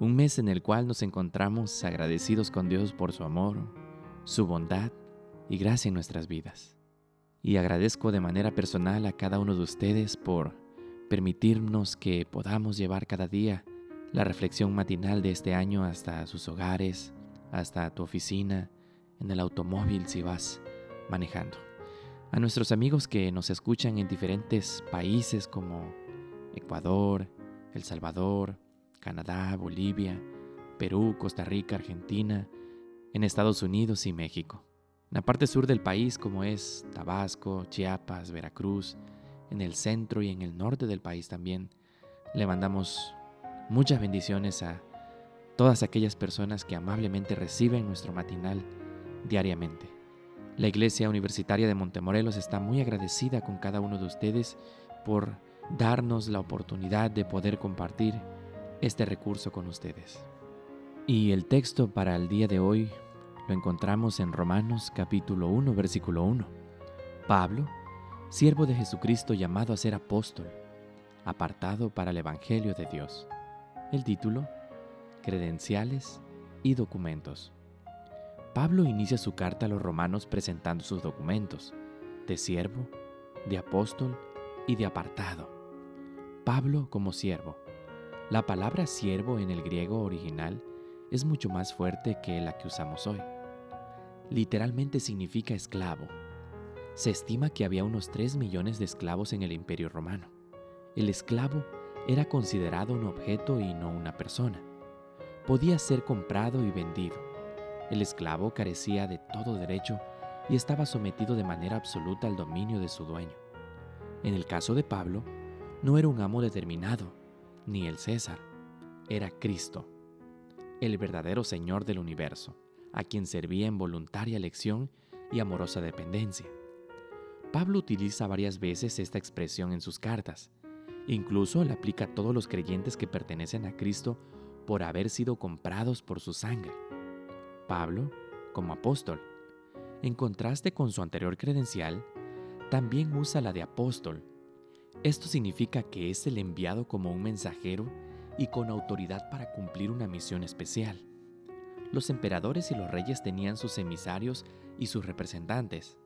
un mes en el cual nos encontramos agradecidos con Dios por su amor, su bondad y gracia en nuestras vidas. Y agradezco de manera personal a cada uno de ustedes por permitirnos que podamos llevar cada día la reflexión matinal de este año hasta sus hogares, hasta tu oficina, en el automóvil si vas manejando. A nuestros amigos que nos escuchan en diferentes países como Ecuador, El Salvador, Canadá, Bolivia, Perú, Costa Rica, Argentina, en Estados Unidos y México. En la parte sur del país como es Tabasco, Chiapas, Veracruz, en el centro y en el norte del país también, le mandamos muchas bendiciones a todas aquellas personas que amablemente reciben nuestro matinal diariamente. La Iglesia Universitaria de Montemorelos está muy agradecida con cada uno de ustedes por darnos la oportunidad de poder compartir este recurso con ustedes. Y el texto para el día de hoy lo encontramos en Romanos capítulo 1 versículo 1. Pablo, siervo de Jesucristo llamado a ser apóstol, apartado para el Evangelio de Dios. El título, Credenciales y documentos. Pablo inicia su carta a los romanos presentando sus documentos, de siervo, de apóstol y de apartado. Pablo como siervo, la palabra siervo en el griego original es mucho más fuerte que la que usamos hoy. Literalmente significa esclavo. Se estima que había unos 3 millones de esclavos en el imperio romano. El esclavo era considerado un objeto y no una persona. Podía ser comprado y vendido. El esclavo carecía de todo derecho y estaba sometido de manera absoluta al dominio de su dueño. En el caso de Pablo, no era un amo determinado, ni el César, era Cristo, el verdadero Señor del universo, a quien servía en voluntaria elección y amorosa dependencia. Pablo utiliza varias veces esta expresión en sus cartas. Incluso la aplica a todos los creyentes que pertenecen a Cristo por haber sido comprados por su sangre. Pablo, como apóstol, en contraste con su anterior credencial, también usa la de apóstol esto significa que es el enviado como un mensajero y con autoridad para cumplir una misión especial. Los emperadores y los reyes tenían sus emisarios y sus representantes.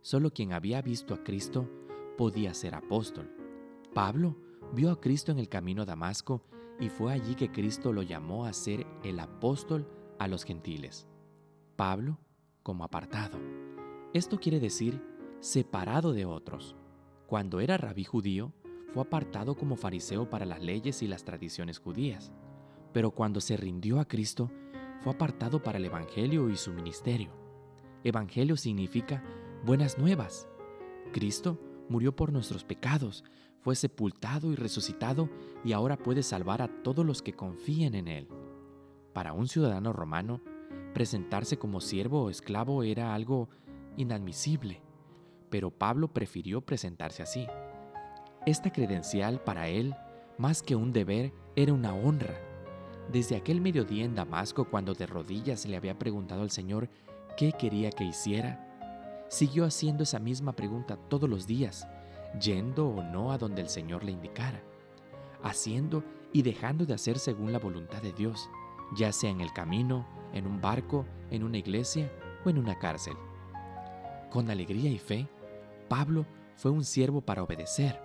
Solo quien había visto a Cristo podía ser apóstol. Pablo vio a Cristo en el camino a Damasco y fue allí que Cristo lo llamó a ser el apóstol a los gentiles. Pablo como apartado. Esto quiere decir separado de otros. Cuando era rabí judío, fue apartado como fariseo para las leyes y las tradiciones judías, pero cuando se rindió a Cristo, fue apartado para el Evangelio y su ministerio. Evangelio significa buenas nuevas. Cristo murió por nuestros pecados, fue sepultado y resucitado y ahora puede salvar a todos los que confíen en Él. Para un ciudadano romano, presentarse como siervo o esclavo era algo inadmisible pero Pablo prefirió presentarse así. Esta credencial para él, más que un deber, era una honra. Desde aquel mediodía en Damasco, cuando de rodillas le había preguntado al Señor qué quería que hiciera, siguió haciendo esa misma pregunta todos los días, yendo o no a donde el Señor le indicara, haciendo y dejando de hacer según la voluntad de Dios, ya sea en el camino, en un barco, en una iglesia o en una cárcel. Con alegría y fe, Pablo fue un siervo para obedecer,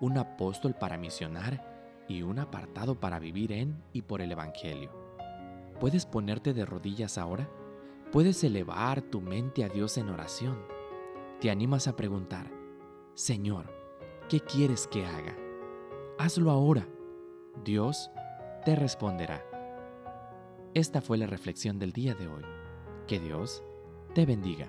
un apóstol para misionar y un apartado para vivir en y por el Evangelio. ¿Puedes ponerte de rodillas ahora? ¿Puedes elevar tu mente a Dios en oración? Te animas a preguntar, Señor, ¿qué quieres que haga? Hazlo ahora. Dios te responderá. Esta fue la reflexión del día de hoy. Que Dios te bendiga.